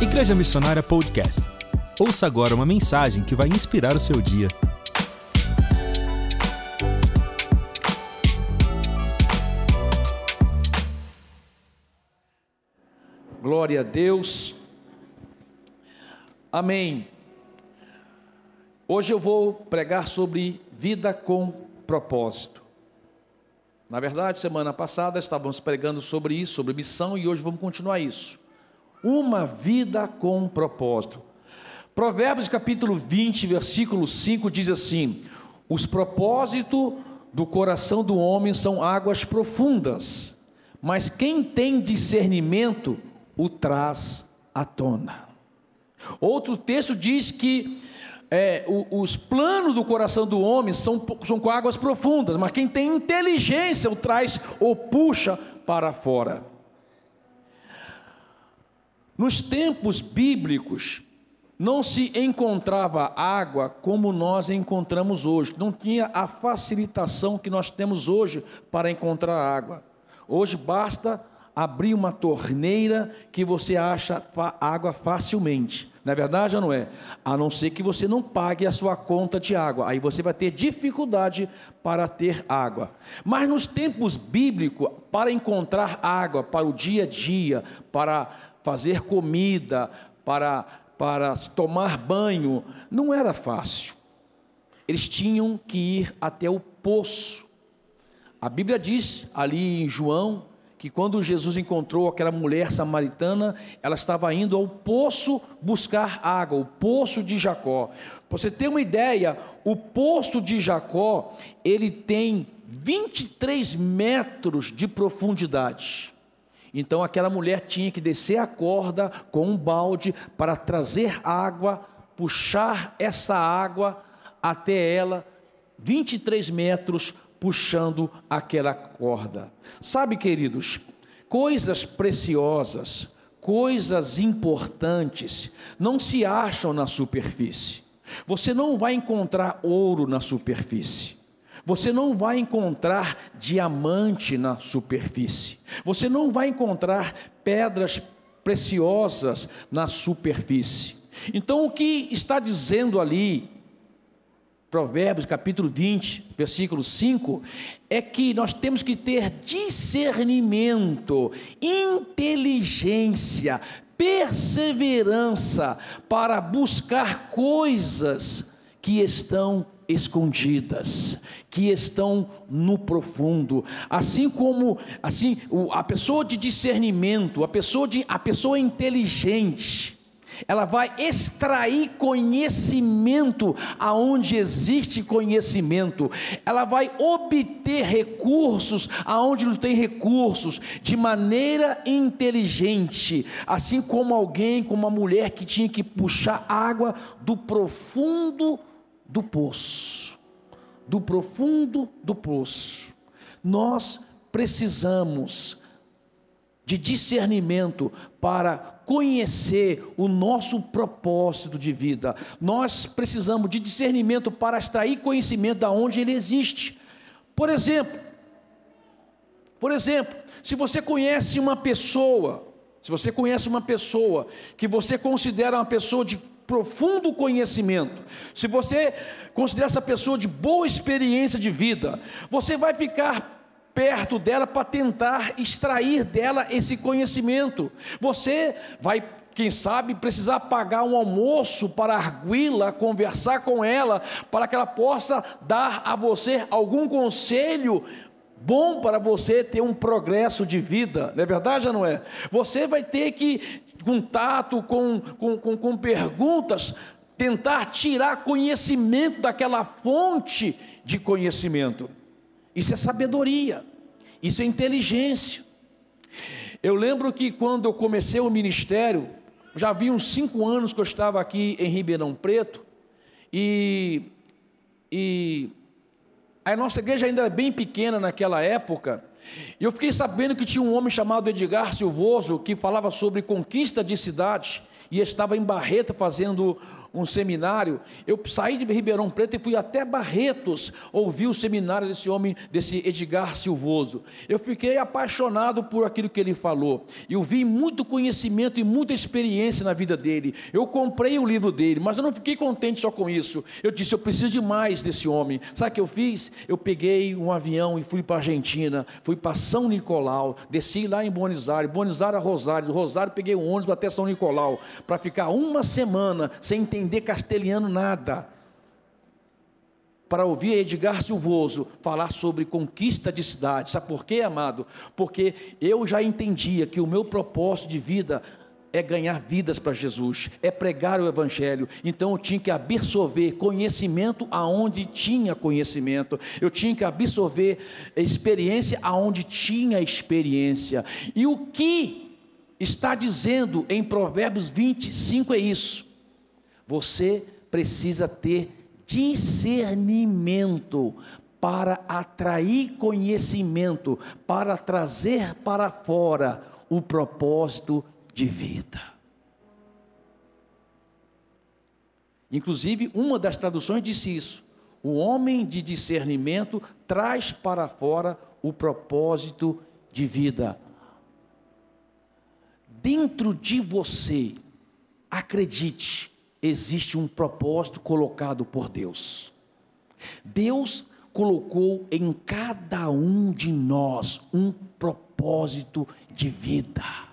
Igreja Missionária Podcast. Ouça agora uma mensagem que vai inspirar o seu dia. Glória a Deus. Amém. Hoje eu vou pregar sobre vida com propósito. Na verdade, semana passada estávamos pregando sobre isso, sobre missão, e hoje vamos continuar isso uma vida com propósito. Provérbios capítulo 20, versículo 5 diz assim: Os propósitos do coração do homem são águas profundas, mas quem tem discernimento o traz à tona. Outro texto diz que é, os planos do coração do homem são, são com águas profundas, mas quem tem inteligência o traz ou puxa para fora. Nos tempos bíblicos, não se encontrava água como nós encontramos hoje, não tinha a facilitação que nós temos hoje para encontrar água. Hoje basta abrir uma torneira que você acha água facilmente. Na é verdade ou não é? A não ser que você não pague a sua conta de água, aí você vai ter dificuldade para ter água. Mas nos tempos bíblicos, para encontrar água para o dia a dia, para fazer comida, para, para tomar banho, não era fácil. Eles tinham que ir até o poço. A Bíblia diz ali em João que quando Jesus encontrou aquela mulher samaritana, ela estava indo ao poço buscar água, o poço de Jacó. Você ter uma ideia, o poço de Jacó, ele tem 23 metros de profundidade. Então aquela mulher tinha que descer a corda com um balde para trazer água, puxar essa água até ela, 23 metros, puxando aquela corda. Sabe, queridos, coisas preciosas, coisas importantes, não se acham na superfície. Você não vai encontrar ouro na superfície. Você não vai encontrar diamante na superfície. Você não vai encontrar pedras preciosas na superfície. Então, o que está dizendo ali, Provérbios capítulo 20, versículo 5, é que nós temos que ter discernimento, inteligência, perseverança para buscar coisas que estão escondidas, que estão no profundo, assim como assim a pessoa de discernimento, a pessoa de a pessoa inteligente, ela vai extrair conhecimento aonde existe conhecimento, ela vai obter recursos aonde não tem recursos, de maneira inteligente, assim como alguém, como uma mulher que tinha que puxar água do profundo do poço, do profundo do poço. Nós precisamos de discernimento para conhecer o nosso propósito de vida. Nós precisamos de discernimento para extrair conhecimento da onde ele existe. Por exemplo, por exemplo, se você conhece uma pessoa, se você conhece uma pessoa que você considera uma pessoa de profundo conhecimento, se você considera essa pessoa de boa experiência de vida, você vai ficar perto dela para tentar extrair dela esse conhecimento. Você vai quem sabe precisar pagar um almoço para arguí-la, conversar com ela, para que ela possa dar a você algum conselho bom para você ter um progresso de vida, não é verdade ou não é? Você vai ter que contato, com, com, com, com perguntas, tentar tirar conhecimento daquela fonte de conhecimento. Isso é sabedoria, isso é inteligência. Eu lembro que quando eu comecei o ministério, já havia uns cinco anos que eu estava aqui em Ribeirão Preto, e, e a nossa igreja ainda era bem pequena naquela época, e eu fiquei sabendo que tinha um homem chamado Edgar Silvoso que falava sobre conquista de cidades e estava em Barreta fazendo um seminário, eu saí de Ribeirão Preto e fui até Barretos ouvir o seminário desse homem, desse Edgar Silvoso. Eu fiquei apaixonado por aquilo que ele falou. Eu vi muito conhecimento e muita experiência na vida dele. Eu comprei o livro dele, mas eu não fiquei contente só com isso. Eu disse, eu preciso de mais desse homem. Sabe o que eu fiz? Eu peguei um avião e fui para a Argentina, fui para São Nicolau, desci lá em Buenos Aires, Buenos Aires a Rosário, do Rosário peguei um ônibus até São Nicolau, para ficar uma semana sem entender castelhano nada, para ouvir Edgar Silvoso falar sobre conquista de cidade. Sabe por quê, amado? Porque eu já entendia que o meu propósito de vida é ganhar vidas para Jesus, é pregar o Evangelho. Então eu tinha que absorver conhecimento aonde tinha conhecimento, eu tinha que absorver experiência aonde tinha experiência. E o que está dizendo em Provérbios 25 é isso: você precisa ter discernimento para atrair conhecimento, para trazer para fora o propósito de vida. Inclusive, uma das traduções disse isso: o homem de discernimento traz para fora o propósito de vida. Dentro de você, acredite, existe um propósito colocado por Deus. Deus colocou em cada um de nós um propósito de vida.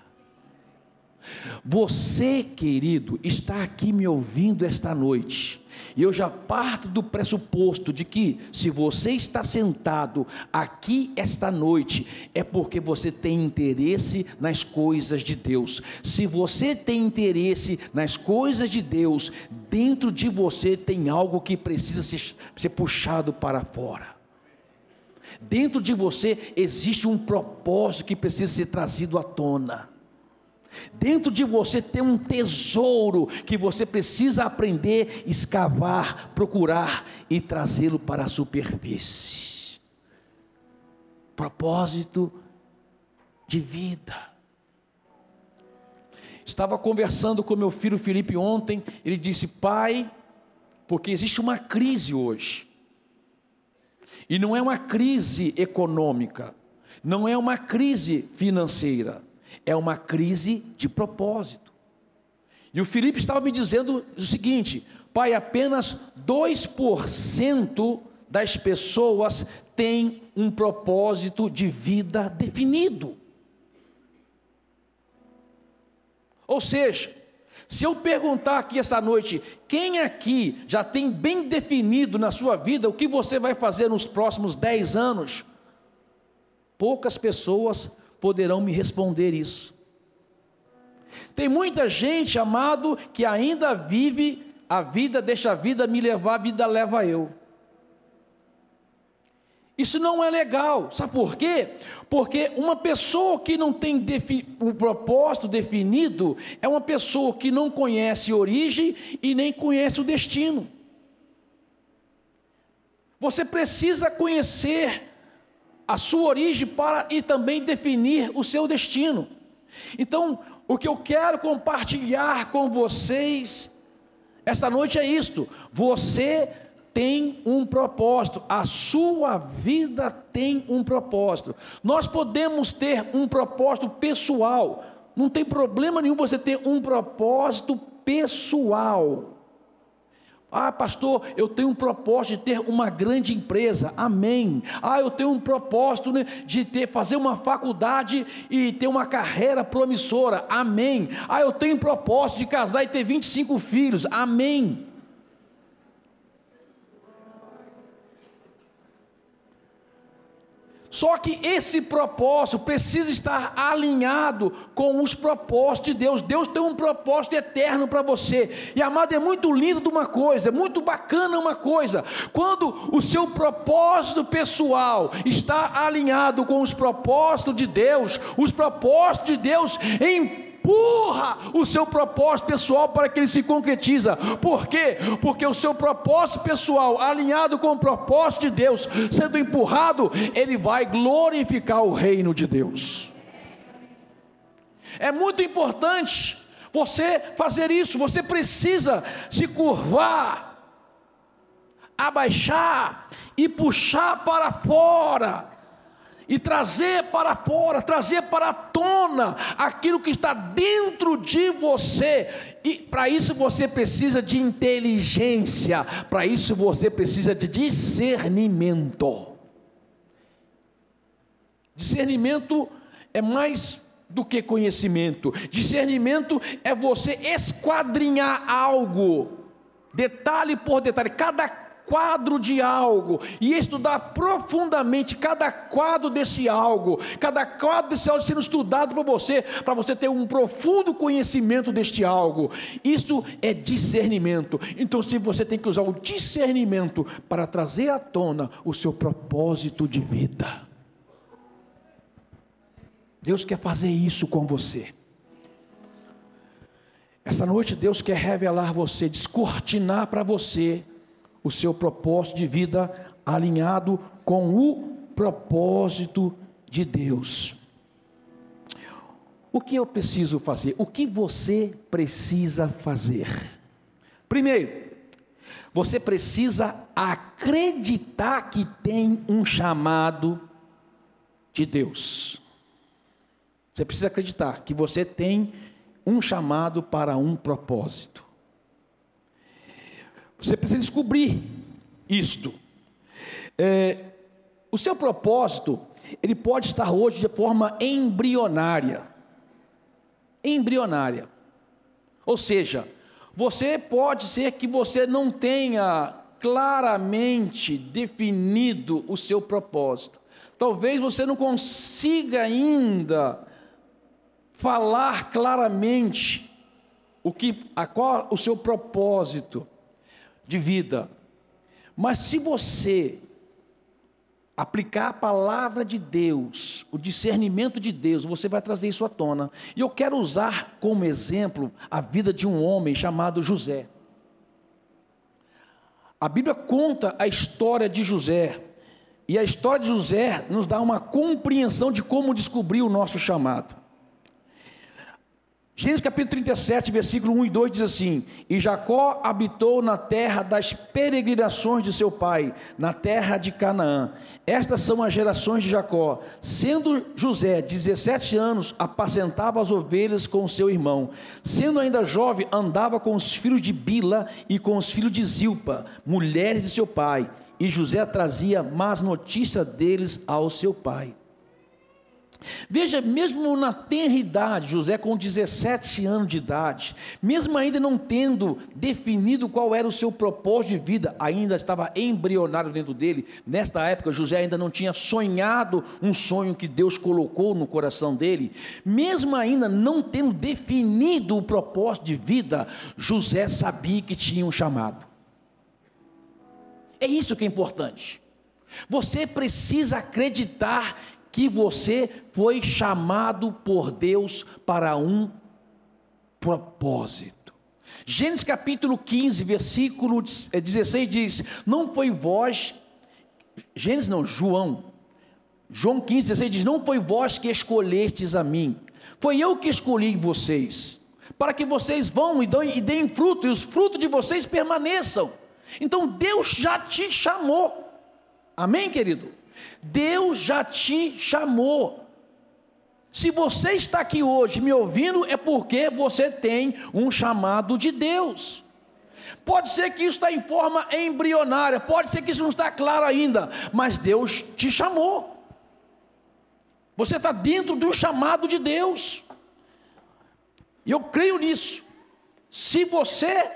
Você, querido, está aqui me ouvindo esta noite. E eu já parto do pressuposto de que, se você está sentado aqui esta noite, é porque você tem interesse nas coisas de Deus. Se você tem interesse nas coisas de Deus, dentro de você tem algo que precisa ser, ser puxado para fora. Dentro de você existe um propósito que precisa ser trazido à tona. Dentro de você tem um tesouro que você precisa aprender, escavar, procurar e trazê-lo para a superfície. Propósito de vida. Estava conversando com meu filho Felipe ontem, ele disse: "Pai, porque existe uma crise hoje. E não é uma crise econômica, não é uma crise financeira é uma crise de propósito. E o Felipe estava me dizendo o seguinte: pai, apenas 2% das pessoas têm um propósito de vida definido. Ou seja, se eu perguntar aqui essa noite, quem aqui já tem bem definido na sua vida o que você vai fazer nos próximos 10 anos? Poucas pessoas poderão me responder isso. Tem muita gente, amado, que ainda vive a vida, deixa a vida me levar, a vida leva eu. Isso não é legal, sabe por quê? Porque uma pessoa que não tem um propósito definido é uma pessoa que não conhece origem e nem conhece o destino. Você precisa conhecer a sua origem para e também definir o seu destino. Então, o que eu quero compartilhar com vocês esta noite é isto: você tem um propósito, a sua vida tem um propósito. Nós podemos ter um propósito pessoal, não tem problema nenhum você ter um propósito pessoal. Ah, pastor, eu tenho um propósito de ter uma grande empresa. Amém. Ah, eu tenho um propósito né, de ter, fazer uma faculdade e ter uma carreira promissora. Amém. Ah, eu tenho um propósito de casar e ter 25 filhos. Amém. Só que esse propósito precisa estar alinhado com os propósitos de Deus. Deus tem um propósito eterno para você. E amado, é muito lindo de uma coisa, é muito bacana uma coisa. Quando o seu propósito pessoal está alinhado com os propósitos de Deus, os propósitos de Deus em empurra o seu propósito pessoal para que ele se concretiza. Por quê? Porque o seu propósito pessoal, alinhado com o propósito de Deus, sendo empurrado, ele vai glorificar o reino de Deus. É muito importante você fazer isso, você precisa se curvar, abaixar e puxar para fora e trazer para fora, trazer para a tona aquilo que está dentro de você. E para isso você precisa de inteligência, para isso você precisa de discernimento. Discernimento é mais do que conhecimento. Discernimento é você esquadrinhar algo, detalhe por detalhe, cada quadro de algo e estudar profundamente cada quadro desse algo, cada quadro desse algo sendo estudado por você, para você ter um profundo conhecimento deste algo. Isso é discernimento. Então, se você tem que usar o discernimento para trazer à tona o seu propósito de vida. Deus quer fazer isso com você. Essa noite Deus quer revelar você, descortinar para você o seu propósito de vida alinhado com o propósito de Deus. O que eu preciso fazer? O que você precisa fazer? Primeiro, você precisa acreditar que tem um chamado de Deus. Você precisa acreditar que você tem um chamado para um propósito. Você precisa descobrir isto. É, o seu propósito, ele pode estar hoje de forma embrionária. Embrionária. Ou seja, você pode ser que você não tenha claramente definido o seu propósito. Talvez você não consiga ainda falar claramente o que a qual o seu propósito de vida. Mas se você aplicar a palavra de Deus, o discernimento de Deus, você vai trazer isso à tona. E eu quero usar como exemplo a vida de um homem chamado José. A Bíblia conta a história de José, e a história de José nos dá uma compreensão de como descobrir o nosso chamado. Gênesis capítulo 37, versículo 1 e 2 diz assim: E Jacó habitou na terra das peregrinações de seu pai, na terra de Canaã. Estas são as gerações de Jacó. Sendo José 17 anos, apacentava as ovelhas com seu irmão. Sendo ainda jovem, andava com os filhos de Bila e com os filhos de Zilpa, mulheres de seu pai. E José trazia más notícias deles ao seu pai. Veja, mesmo na tenra idade, José com 17 anos de idade, mesmo ainda não tendo definido qual era o seu propósito de vida, ainda estava embrionário dentro dele. Nesta época, José ainda não tinha sonhado um sonho que Deus colocou no coração dele. Mesmo ainda não tendo definido o propósito de vida, José sabia que tinha um chamado. É isso que é importante. Você precisa acreditar que você foi chamado por Deus para um propósito. Gênesis capítulo 15, versículo 16 eh, diz: Não foi vós, Gênesis não, João, João 15, 16 diz: Não foi vós que escolhestes a mim, foi eu que escolhi vocês, para que vocês vão e, e deem fruto, e os frutos de vocês permaneçam. Então Deus já te chamou, amém, querido? Deus já te chamou. Se você está aqui hoje me ouvindo, é porque você tem um chamado de Deus. Pode ser que isso está em forma embrionária, pode ser que isso não está claro ainda, mas Deus te chamou. Você está dentro do chamado de Deus. E eu creio nisso. Se você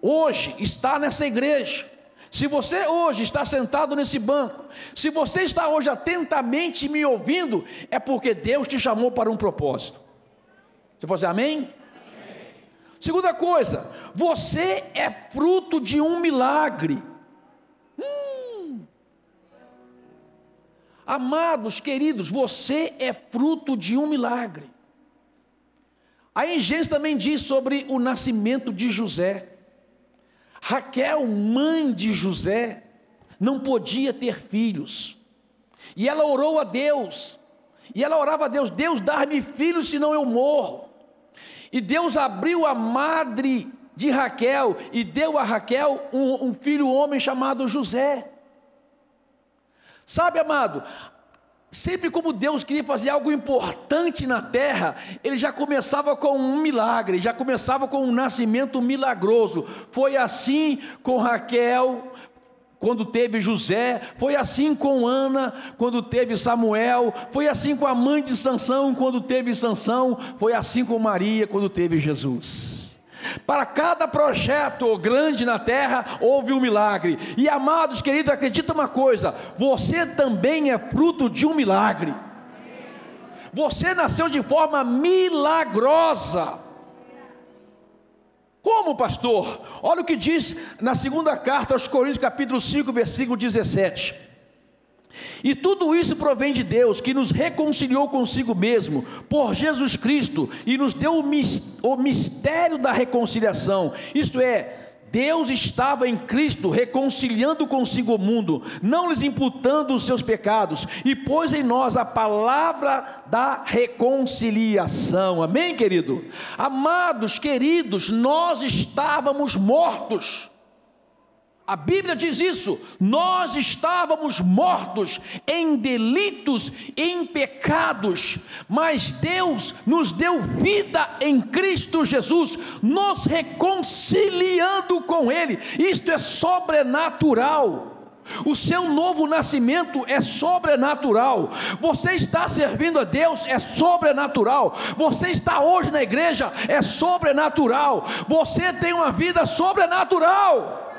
hoje está nessa igreja, se você hoje está sentado nesse banco, se você está hoje atentamente me ouvindo, é porque Deus te chamou para um propósito. Você pode dizer amém? amém? Segunda coisa, você é fruto de um milagre. Hum. Amados, queridos, você é fruto de um milagre. A Gênesis também diz sobre o nascimento de José. Raquel, mãe de José, não podia ter filhos. E ela orou a Deus. E ela orava a Deus: Deus, dar-me filhos, senão eu morro. E Deus abriu a madre de Raquel e deu a Raquel um, um filho homem chamado José. Sabe, amado, Sempre como Deus queria fazer algo importante na terra, ele já começava com um milagre, já começava com um nascimento milagroso. Foi assim com Raquel, quando teve José, foi assim com Ana, quando teve Samuel, foi assim com a mãe de Sansão, quando teve Sansão, foi assim com Maria, quando teve Jesus. Para cada projeto grande na terra, houve um milagre. E amados queridos, acredita uma coisa: você também é fruto de um milagre. Você nasceu de forma milagrosa. Como, pastor? Olha o que diz na segunda carta aos Coríntios, capítulo 5, versículo 17. E tudo isso provém de Deus, que nos reconciliou consigo mesmo, por Jesus Cristo, e nos deu o mistério da reconciliação, isto é, Deus estava em Cristo reconciliando consigo o mundo, não lhes imputando os seus pecados, e pôs em nós a palavra da reconciliação. Amém, querido? Amados, queridos, nós estávamos mortos a Bíblia diz isso. Nós estávamos mortos em delitos, em pecados, mas Deus nos deu vida em Cristo Jesus, nos reconciliando com Ele. Isto é sobrenatural. O seu novo nascimento é sobrenatural. Você está servindo a Deus é sobrenatural. Você está hoje na igreja é sobrenatural. Você tem uma vida sobrenatural.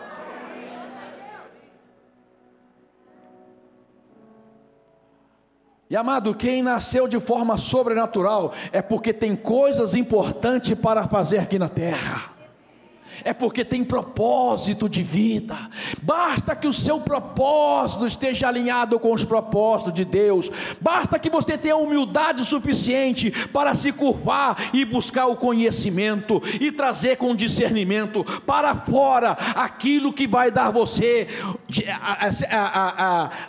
E amado, quem nasceu de forma sobrenatural é porque tem coisas importantes para fazer aqui na terra. É porque tem propósito de vida. Basta que o seu propósito esteja alinhado com os propósitos de Deus. Basta que você tenha humildade suficiente para se curvar e buscar o conhecimento e trazer com discernimento para fora aquilo que vai dar você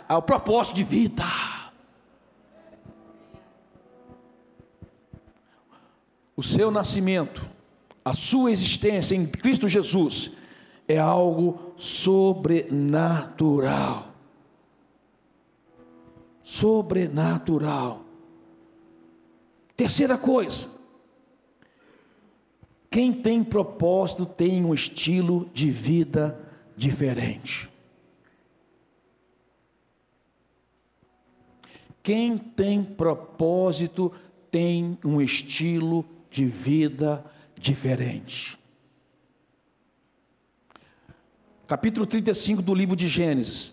o propósito de vida. O seu nascimento, a sua existência em Cristo Jesus é algo sobrenatural. Sobrenatural. Terceira coisa, quem tem propósito tem um estilo de vida diferente. Quem tem propósito tem um estilo de vida diferente. Capítulo 35 do livro de Gênesis.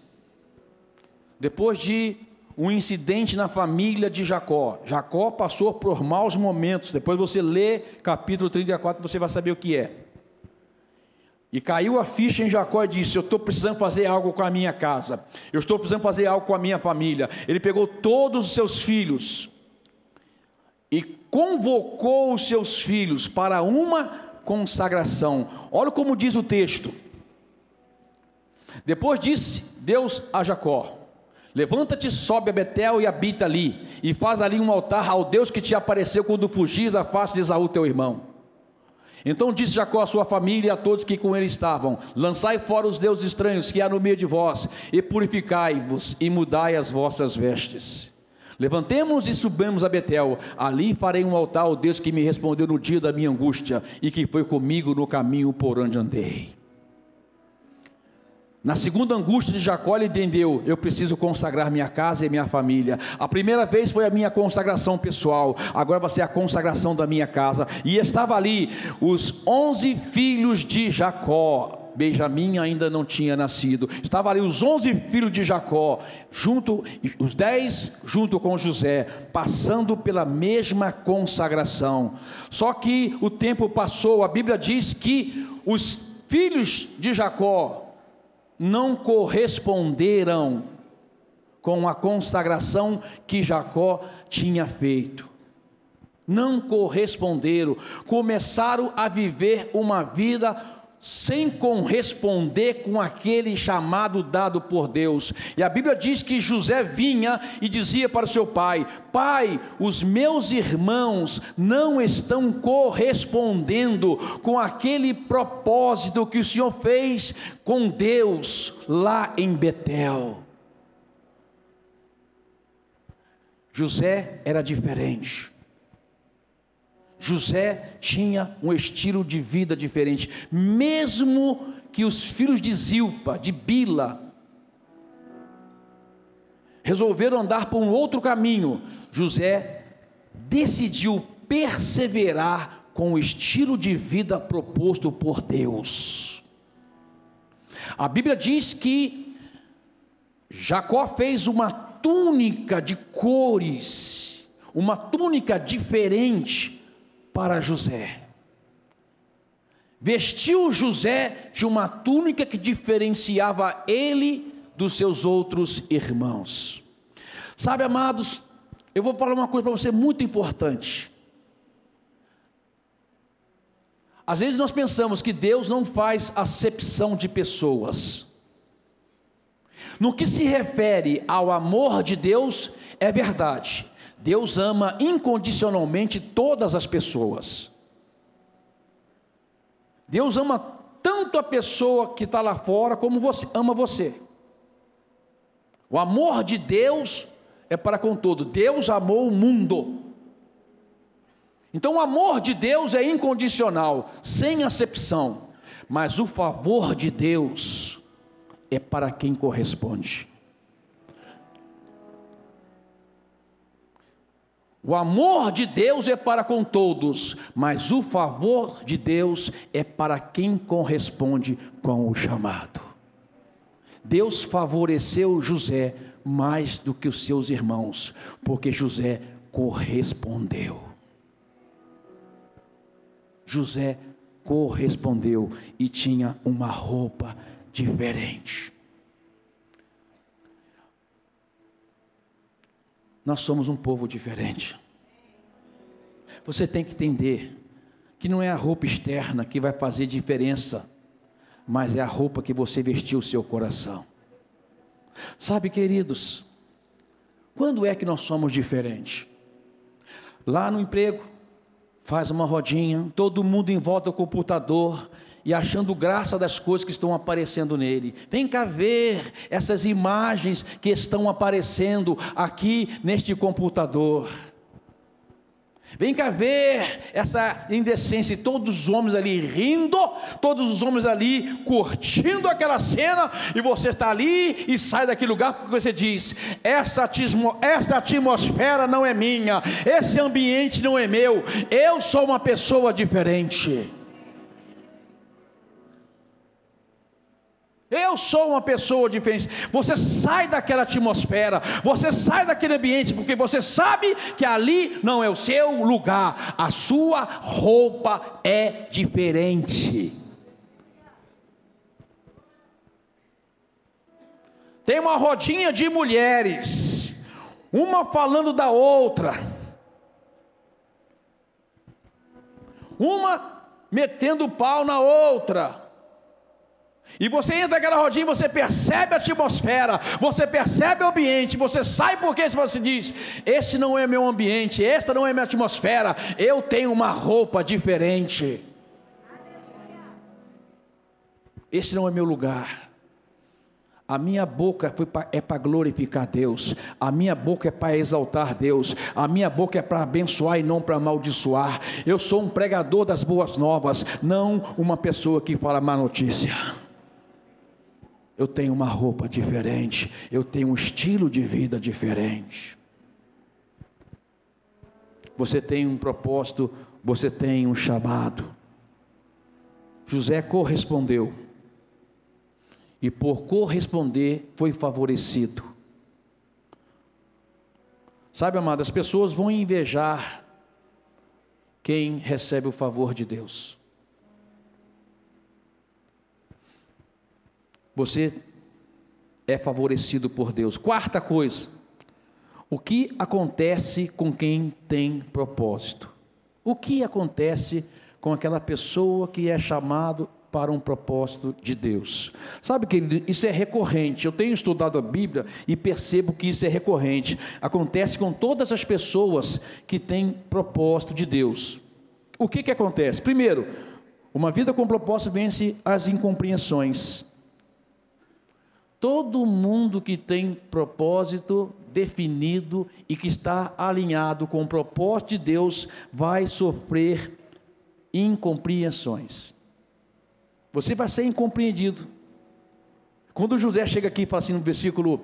Depois de um incidente na família de Jacó. Jacó passou por maus momentos. Depois você lê capítulo 34, você vai saber o que é. E caiu a ficha em Jacó e disse: Eu estou precisando fazer algo com a minha casa, eu estou precisando fazer algo com a minha família. Ele pegou todos os seus filhos e convocou os seus filhos para uma consagração. Olha como diz o texto. Depois disse Deus a Jacó: Levanta-te, sobe a Betel e habita ali, e faz ali um altar ao Deus que te apareceu quando fugis da face de Esaú teu irmão. Então disse Jacó à sua família e a todos que com ele estavam: Lançai fora os deuses estranhos que há no meio de vós, e purificai-vos, e mudai as vossas vestes. Levantemos e subamos a Betel, ali farei um altar ao Deus que me respondeu no dia da minha angústia e que foi comigo no caminho por onde andei. Na segunda angústia de Jacó, ele entendeu: eu preciso consagrar minha casa e minha família. A primeira vez foi a minha consagração pessoal, agora vai ser a consagração da minha casa. E estava ali os onze filhos de Jacó, Benjamim ainda não tinha nascido. Estavam ali os onze filhos de Jacó, junto os dez junto com José, passando pela mesma consagração. Só que o tempo passou. A Bíblia diz que os filhos de Jacó não corresponderam com a consagração que Jacó tinha feito. Não corresponderam, começaram a viver uma vida sem corresponder com aquele chamado dado por Deus. E a Bíblia diz que José vinha e dizia para seu pai: Pai, os meus irmãos não estão correspondendo com aquele propósito que o Senhor fez com Deus lá em Betel. José era diferente. José tinha um estilo de vida diferente, mesmo que os filhos de Zilpa, de Bila, resolveram andar por um outro caminho, José decidiu perseverar com o estilo de vida proposto por Deus. A Bíblia diz que Jacó fez uma túnica de cores, uma túnica diferente para José. Vestiu José de uma túnica que diferenciava ele dos seus outros irmãos. Sabe, amados, eu vou falar uma coisa para você muito importante. Às vezes nós pensamos que Deus não faz acepção de pessoas. No que se refere ao amor de Deus, é verdade. Deus ama incondicionalmente todas as pessoas. Deus ama tanto a pessoa que está lá fora, como você, ama você. O amor de Deus é para com todo. Deus amou o mundo. Então o amor de Deus é incondicional, sem acepção. Mas o favor de Deus é para quem corresponde. O amor de Deus é para com todos, mas o favor de Deus é para quem corresponde com o chamado. Deus favoreceu José mais do que os seus irmãos, porque José correspondeu. José correspondeu e tinha uma roupa diferente. Nós somos um povo diferente. Você tem que entender que não é a roupa externa que vai fazer diferença, mas é a roupa que você vestiu o seu coração. Sabe, queridos, quando é que nós somos diferentes? Lá no emprego, faz uma rodinha, todo mundo em volta do computador e achando graça das coisas que estão aparecendo nele. Vem cá ver essas imagens que estão aparecendo aqui neste computador. Vem cá ver essa indecência, todos os homens ali rindo, todos os homens ali curtindo aquela cena, e você está ali e sai daquele lugar porque você diz: essa, essa atmosfera não é minha, esse ambiente não é meu, eu sou uma pessoa diferente. Eu sou uma pessoa diferente. Você sai daquela atmosfera, você sai daquele ambiente, porque você sabe que ali não é o seu lugar, a sua roupa é diferente. Tem uma rodinha de mulheres, uma falando da outra, uma metendo pau na outra. E você entra naquela rodinha, você percebe a atmosfera, você percebe o ambiente, você sai porque você diz: Esse não é meu ambiente, esta não é minha atmosfera, eu tenho uma roupa diferente. Esse não é meu lugar. A minha boca é para glorificar Deus, a minha boca é para exaltar Deus, a minha boca é para abençoar e não para amaldiçoar. Eu sou um pregador das boas novas, não uma pessoa que fala má notícia eu tenho uma roupa diferente, eu tenho um estilo de vida diferente. Você tem um propósito, você tem um chamado. José correspondeu, e por corresponder foi favorecido. Sabe, amado, as pessoas vão invejar quem recebe o favor de Deus. Você é favorecido por Deus. Quarta coisa, o que acontece com quem tem propósito? O que acontece com aquela pessoa que é chamado para um propósito de Deus. Sabe que isso é recorrente. Eu tenho estudado a Bíblia e percebo que isso é recorrente. Acontece com todas as pessoas que têm propósito de Deus. O que que acontece? Primeiro, uma vida com propósito vence as incompreensões. Todo mundo que tem propósito definido e que está alinhado com o propósito de Deus vai sofrer incompreensões. Você vai ser incompreendido. Quando José chega aqui e fala assim no versículo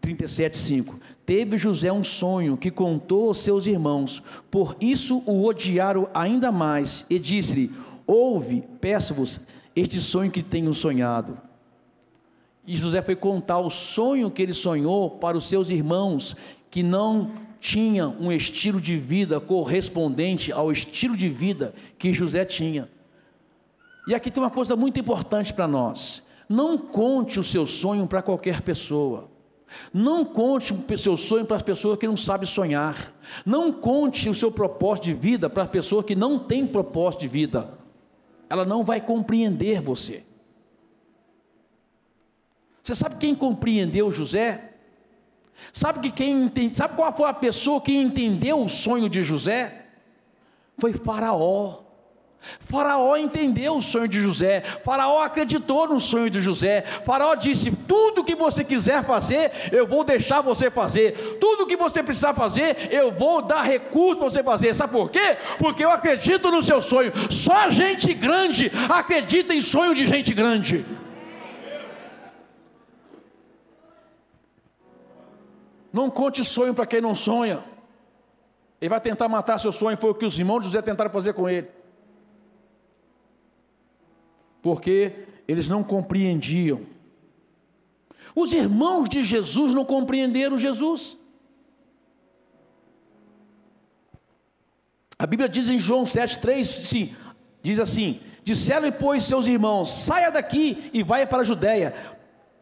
37, 5: Teve José um sonho que contou aos seus irmãos, por isso o odiaram ainda mais, e disse-lhe: Ouve, peço-vos, este sonho que tenho sonhado. E José foi contar o sonho que ele sonhou para os seus irmãos, que não tinham um estilo de vida correspondente ao estilo de vida que José tinha. E aqui tem uma coisa muito importante para nós: não conte o seu sonho para qualquer pessoa. Não conte o seu sonho para as pessoas que não sabem sonhar. Não conte o seu propósito de vida para as pessoas que não têm propósito de vida. Ela não vai compreender você. Você sabe quem compreendeu José? Sabe que quem entende, sabe qual foi a pessoa que entendeu o sonho de José? Foi Faraó. Faraó entendeu o sonho de José, Faraó acreditou no sonho de José. Faraó disse: Tudo que você quiser fazer, eu vou deixar você fazer. Tudo que você precisar fazer, eu vou dar recurso para você fazer. Sabe por quê? Porque eu acredito no seu sonho. Só gente grande acredita em sonho de gente grande. Não conte sonho para quem não sonha. Ele vai tentar matar seu sonho. Foi o que os irmãos de José tentaram fazer com ele porque eles não compreendiam. Os irmãos de Jesus não compreenderam Jesus. A Bíblia diz em João 7,3, sim, diz assim: Disseram-lhe, pois, seus irmãos: saia daqui e vai para a Judéia,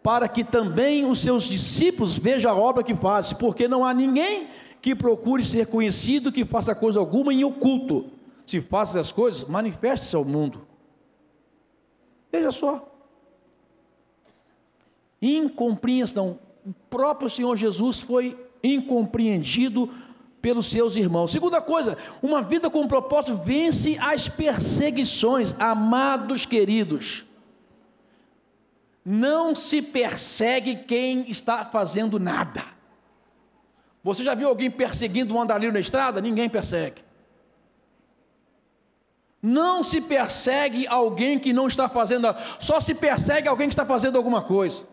para que também os seus discípulos vejam a obra que faz, porque não há ninguém que procure ser conhecido que faça coisa alguma em oculto. Se faça as coisas, manifeste-se ao mundo. Veja só. Incompreensão. O próprio Senhor Jesus foi incompreendido pelos seus irmãos. Segunda coisa, uma vida com propósito vence as perseguições, amados queridos. Não se persegue quem está fazendo nada. Você já viu alguém perseguindo um andarilho na estrada? Ninguém persegue. Não se persegue alguém que não está fazendo, só se persegue alguém que está fazendo alguma coisa.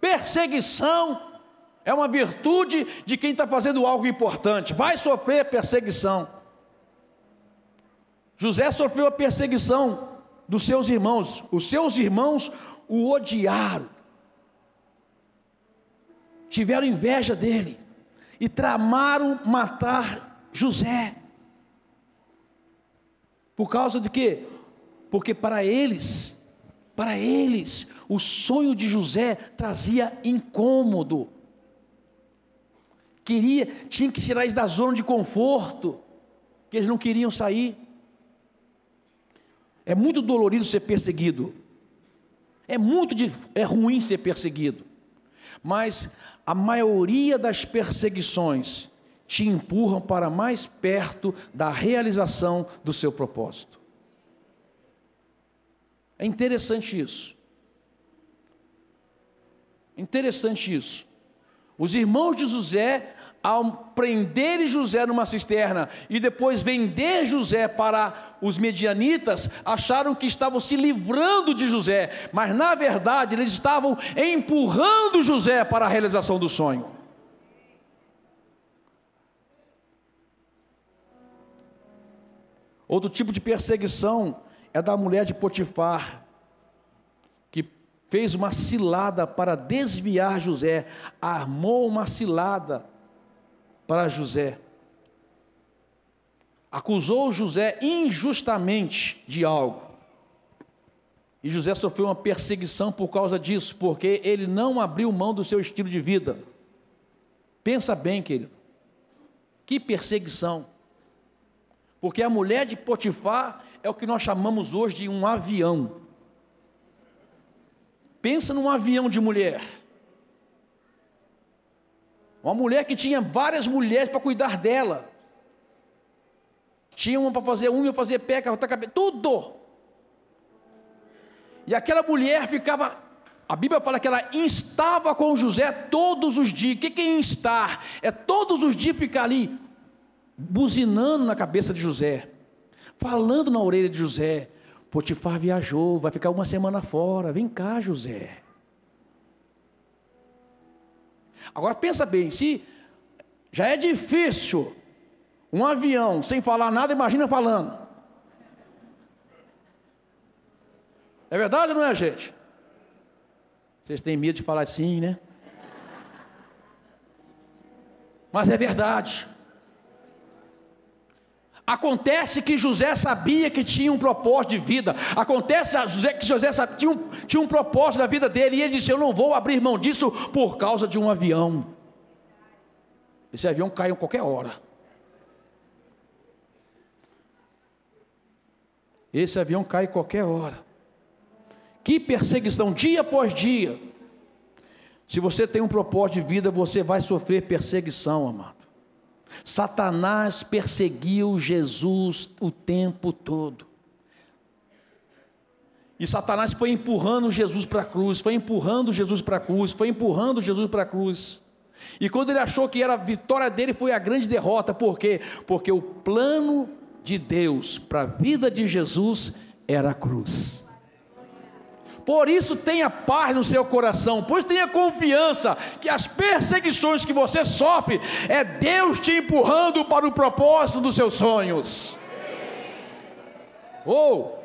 Perseguição é uma virtude de quem está fazendo algo importante, vai sofrer perseguição. José sofreu a perseguição dos seus irmãos, os seus irmãos o odiaram, tiveram inveja dele e tramaram matar José. Por causa de quê? Porque para eles, para eles, o sonho de José trazia incômodo. Queria, tinha que tirar eles da zona de conforto, que eles não queriam sair. É muito dolorido ser perseguido. É muito é ruim ser perseguido. Mas a maioria das perseguições te empurram para mais perto da realização do seu propósito. É interessante isso. Interessante isso. Os irmãos de José, ao prenderem José numa cisterna e depois vender José para os medianitas, acharam que estavam se livrando de José, mas na verdade eles estavam empurrando José para a realização do sonho. Outro tipo de perseguição é da mulher de Potifar, que fez uma cilada para desviar José, armou uma cilada para José. Acusou José injustamente de algo. E José sofreu uma perseguição por causa disso, porque ele não abriu mão do seu estilo de vida. Pensa bem, querido. Que perseguição. Porque a mulher de Potifar é o que nós chamamos hoje de um avião. Pensa num avião de mulher. Uma mulher que tinha várias mulheres para cuidar dela. Tinha uma para fazer unha, fazer pé, carrotar cabelo, tudo. E aquela mulher ficava, a Bíblia fala que ela instava com José todos os dias. O que é instar? É todos os dias ficar ali, buzinando na cabeça de José, falando na orelha de José. Potifar viajou, vai ficar uma semana fora. Vem cá, José. Agora pensa bem, se já é difícil um avião sem falar nada, imagina falando. É verdade ou não é, gente? Vocês têm medo de falar assim, né? Mas é verdade. Acontece que José sabia que tinha um propósito de vida. Acontece que José sabia, tinha, um, tinha um propósito da vida dele. E ele disse: Eu não vou abrir mão disso por causa de um avião. Esse avião cai a qualquer hora. Esse avião cai qualquer hora. Que perseguição, dia após dia. Se você tem um propósito de vida, você vai sofrer perseguição, amado. Satanás perseguiu Jesus o tempo todo. E Satanás foi empurrando Jesus para a cruz, foi empurrando Jesus para a cruz, foi empurrando Jesus para a cruz. E quando ele achou que era a vitória dele, foi a grande derrota. Por quê? Porque o plano de Deus para a vida de Jesus era a cruz. Por isso tenha paz no seu coração, pois tenha confiança que as perseguições que você sofre é Deus te empurrando para o propósito dos seus sonhos. Ou oh.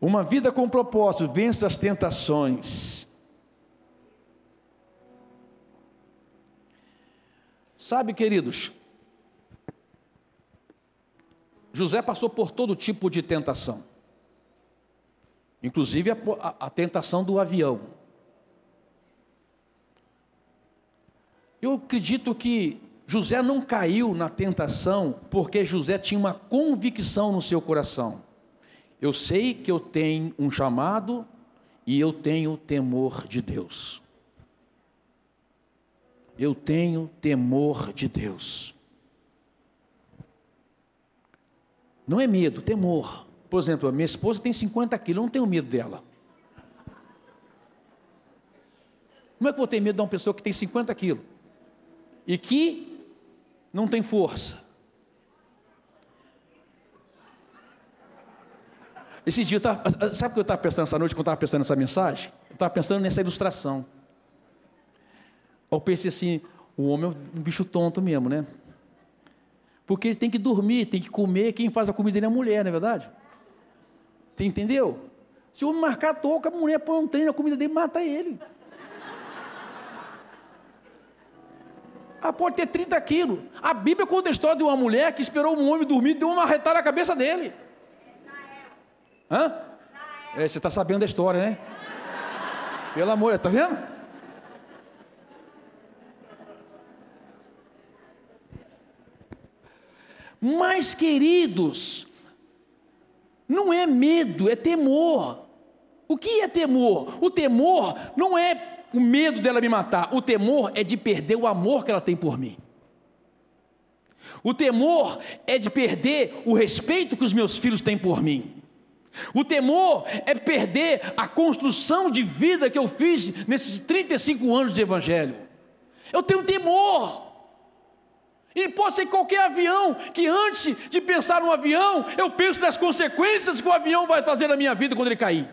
Uma vida com propósito vence as tentações. Sabe, queridos, José passou por todo tipo de tentação, inclusive a, a, a tentação do avião. Eu acredito que José não caiu na tentação porque José tinha uma convicção no seu coração. Eu sei que eu tenho um chamado e eu tenho temor de Deus eu tenho temor de Deus. Não é medo, temor. Por exemplo, a minha esposa tem 50 quilos, eu não tenho medo dela. Como é que eu vou ter medo de uma pessoa que tem 50 quilos e que não tem força? Esse dia, eu tava, sabe o que eu estava pensando essa noite, quando eu estava pensando nessa mensagem? Eu estava pensando nessa ilustração. Eu pensei assim, o homem é um bicho tonto mesmo, né? Porque ele tem que dormir, tem que comer, quem faz a comida dele é a mulher, não é verdade? Você entendeu? Se o homem marcar a toca, a mulher põe um trem na comida dele e mata ele. Ela pode ter 30 quilos. A Bíblia conta a história de uma mulher que esperou um homem dormir e deu uma retada na cabeça dele. Hã? É, você está sabendo da história, né? Pelo amor, está vendo? Mas, queridos, não é medo, é temor. O que é temor? O temor não é o medo dela me matar, o temor é de perder o amor que ela tem por mim. O temor é de perder o respeito que os meus filhos têm por mim. O temor é perder a construção de vida que eu fiz nesses 35 anos de evangelho. Eu tenho temor. E pode ser qualquer avião, que antes de pensar no avião, eu penso nas consequências que o avião vai trazer na minha vida quando ele cair.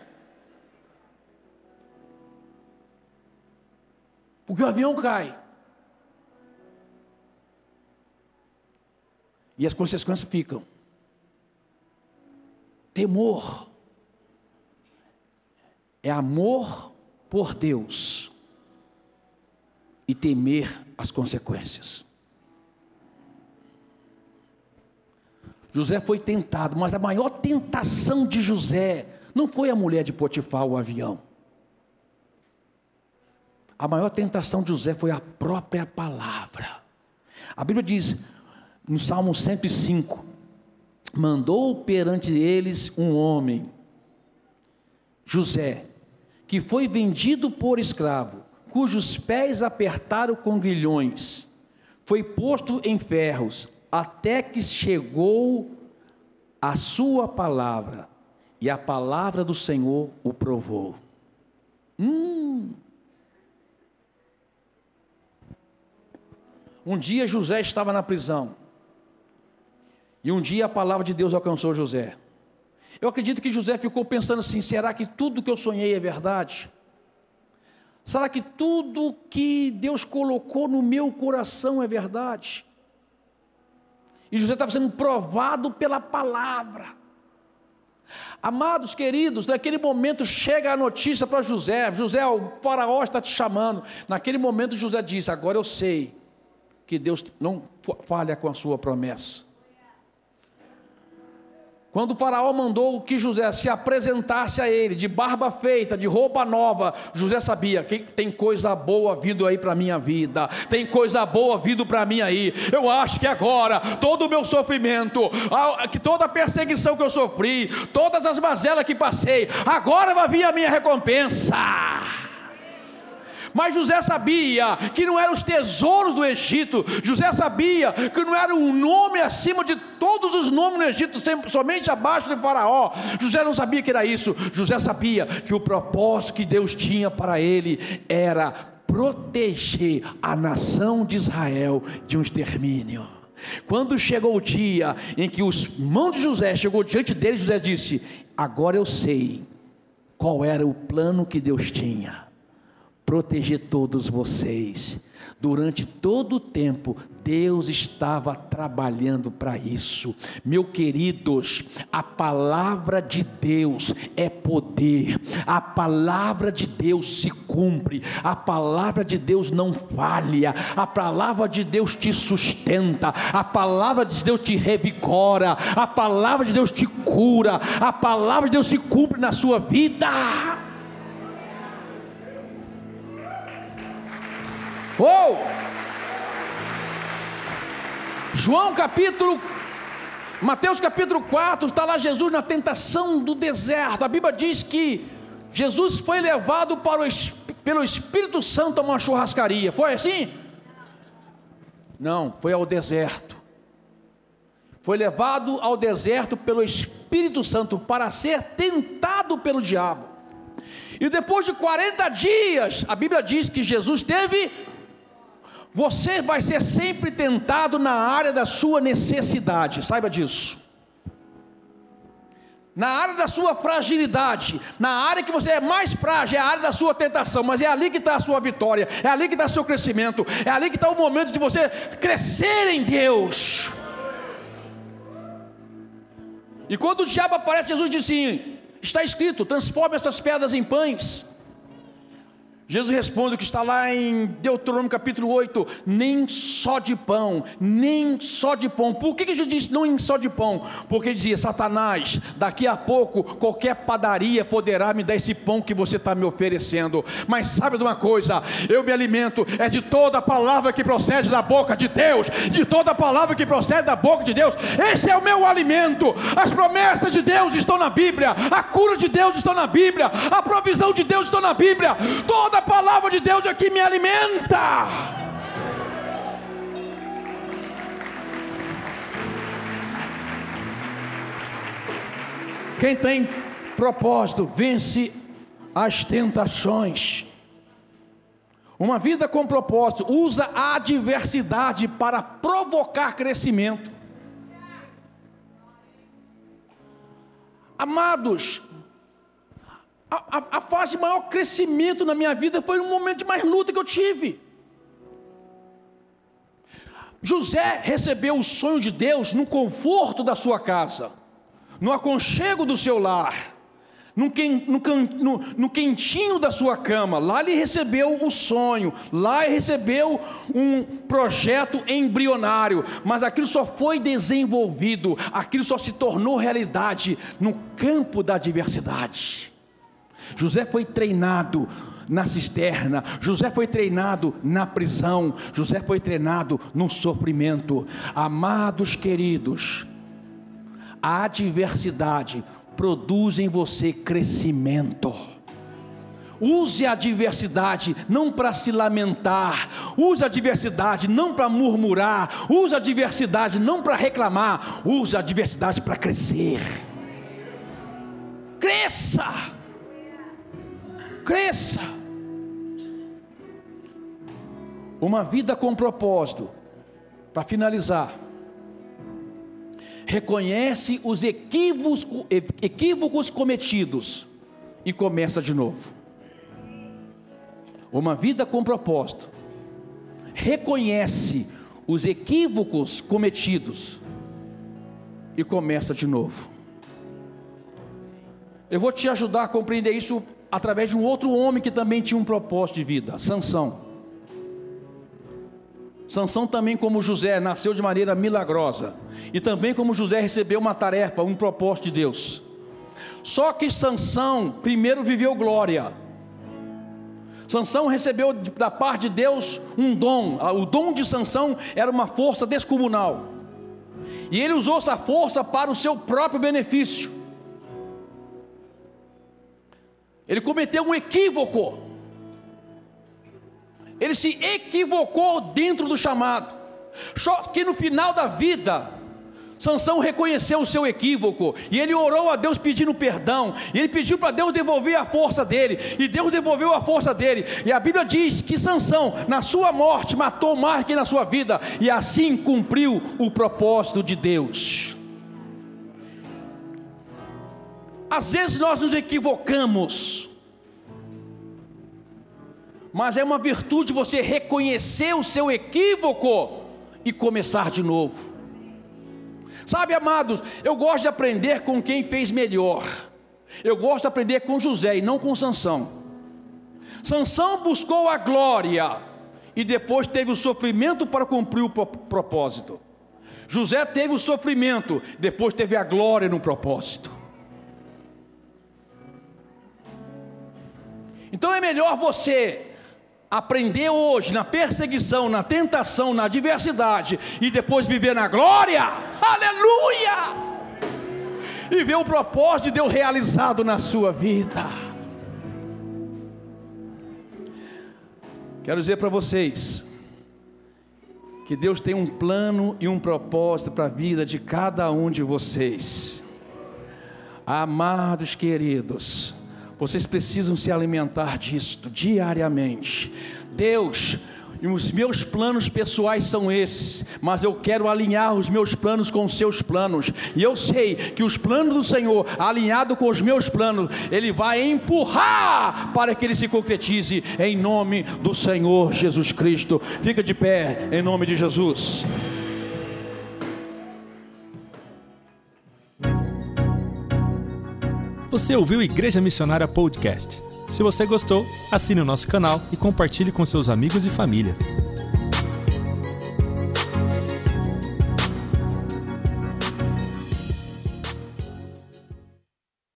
Porque o avião cai. E as consequências ficam. Temor é amor por Deus e temer as consequências. José foi tentado, mas a maior tentação de José não foi a mulher de Potifar, o avião. A maior tentação de José foi a própria palavra. A Bíblia diz, no Salmo 105, mandou perante eles um homem, José, que foi vendido por escravo, cujos pés apertaram com grilhões, foi posto em ferros, até que chegou a sua palavra, e a palavra do Senhor o provou. Hum. Um dia José estava na prisão. E um dia a palavra de Deus alcançou José. Eu acredito que José ficou pensando assim: será que tudo que eu sonhei é verdade? Será que tudo que Deus colocou no meu coração é verdade? E José estava sendo provado pela palavra. Amados queridos, naquele momento chega a notícia para José: José, o faraó está te chamando. Naquele momento, José disse: Agora eu sei que Deus não falha com a sua promessa. Quando o faraó mandou que José se apresentasse a ele, de barba feita, de roupa nova, José sabia que tem coisa boa vindo aí para minha vida, tem coisa boa vindo para mim aí. Eu acho que agora, todo o meu sofrimento, que toda a perseguição que eu sofri, todas as mazelas que passei, agora vai vir a minha recompensa. Mas José sabia que não eram os tesouros do Egito, José sabia que não era um nome acima de todos os nomes no Egito, somente abaixo de Faraó. José não sabia que era isso, José sabia que o propósito que Deus tinha para ele era proteger a nação de Israel de um extermínio. Quando chegou o dia em que os mãos de José chegou diante dele, José disse: Agora eu sei qual era o plano que Deus tinha proteger todos vocês. Durante todo o tempo, Deus estava trabalhando para isso. Meu queridos, a palavra de Deus é poder, a palavra de Deus se cumpre, a palavra de Deus não falha, a palavra de Deus te sustenta, a palavra de Deus te revigora, a palavra de Deus te cura, a palavra de Deus se cumpre na sua vida. Ou João capítulo Mateus capítulo 4, está lá Jesus na tentação do deserto. A Bíblia diz que Jesus foi levado para o, pelo Espírito Santo a uma churrascaria. Foi assim? Não, foi ao deserto. Foi levado ao deserto pelo Espírito Santo para ser tentado pelo diabo. E depois de 40 dias, a Bíblia diz que Jesus teve você vai ser sempre tentado na área da sua necessidade, saiba disso. Na área da sua fragilidade, na área que você é mais frágil, é a área da sua tentação, mas é ali que está a sua vitória, é ali que está o seu crescimento, é ali que está o momento de você crescer em Deus. E quando o diabo aparece, Jesus diz assim: está escrito: transforme essas pedras em pães. Jesus responde o que está lá em Deuteronômio capítulo 8: nem só de pão, nem só de pão. Por que, Jesus disse nem só de pão? Porque ele dizia: Satanás, daqui a pouco qualquer padaria poderá me dar esse pão que você está me oferecendo. Mas sabe de uma coisa? Eu me alimento é de toda palavra que procede da boca de Deus, de toda palavra que procede da boca de Deus. Esse é o meu alimento. As promessas de Deus estão na Bíblia, a cura de Deus está na Bíblia, a provisão de Deus está na Bíblia. Toda a palavra de Deus é que me alimenta. Quem tem propósito vence as tentações. Uma vida com propósito usa a adversidade para provocar crescimento. Amados, a, a, a fase de maior crescimento na minha vida foi um momento de mais luta que eu tive. José recebeu o sonho de Deus no conforto da sua casa, no aconchego do seu lar, no, quentinho da sua cama. Lá ele recebeu o sonho, lá ele recebeu um projeto embrionário, mas aquilo só foi desenvolvido, aquilo só se tornou realidade no campo da diversidade. José foi treinado na cisterna, José foi treinado na prisão, José foi treinado no sofrimento. Amados queridos, a adversidade produz em você crescimento. Use a adversidade não para se lamentar, use a adversidade não para murmurar, use a adversidade não para reclamar, use a adversidade para crescer. Cresça! Cresça! Uma vida com propósito, para finalizar, reconhece os equívocos, equívocos cometidos e começa de novo. Uma vida com propósito. Reconhece os equívocos cometidos e começa de novo. Eu vou te ajudar a compreender isso através de um outro homem que também tinha um propósito de vida, Sansão. Sansão também como José nasceu de maneira milagrosa e também como José recebeu uma tarefa, um propósito de Deus. Só que Sansão primeiro viveu glória Sansão recebeu da parte de Deus um dom. Ah, o dom de Sansão era uma força descomunal. E ele usou essa força para o seu próprio benefício. Ele cometeu um equívoco. Ele se equivocou dentro do chamado. Só que no final da vida, Sansão reconheceu o seu equívoco e ele orou a Deus pedindo perdão. E ele pediu para Deus devolver a força dele e Deus devolveu a força dele. E a Bíblia diz que Sansão, na sua morte, matou mais que na sua vida e assim cumpriu o propósito de Deus. Às vezes nós nos equivocamos, mas é uma virtude você reconhecer o seu equívoco e começar de novo. Sabe, amados, eu gosto de aprender com quem fez melhor. Eu gosto de aprender com José e não com Sansão. Sansão buscou a glória e depois teve o sofrimento para cumprir o propósito. José teve o sofrimento, depois teve a glória no propósito. Então é melhor você aprender hoje na perseguição, na tentação, na adversidade e depois viver na glória, aleluia! E ver o propósito de Deus realizado na sua vida. Quero dizer para vocês que Deus tem um plano e um propósito para a vida de cada um de vocês. Amados queridos, vocês precisam se alimentar disto diariamente. Deus, os meus planos pessoais são esses, mas eu quero alinhar os meus planos com os seus planos. E eu sei que os planos do Senhor, alinhado com os meus planos, Ele vai empurrar para que ele se concretize em nome do Senhor Jesus Cristo. Fica de pé em nome de Jesus. Você ouviu Igreja Missionária Podcast. Se você gostou, assine o nosso canal e compartilhe com seus amigos e família.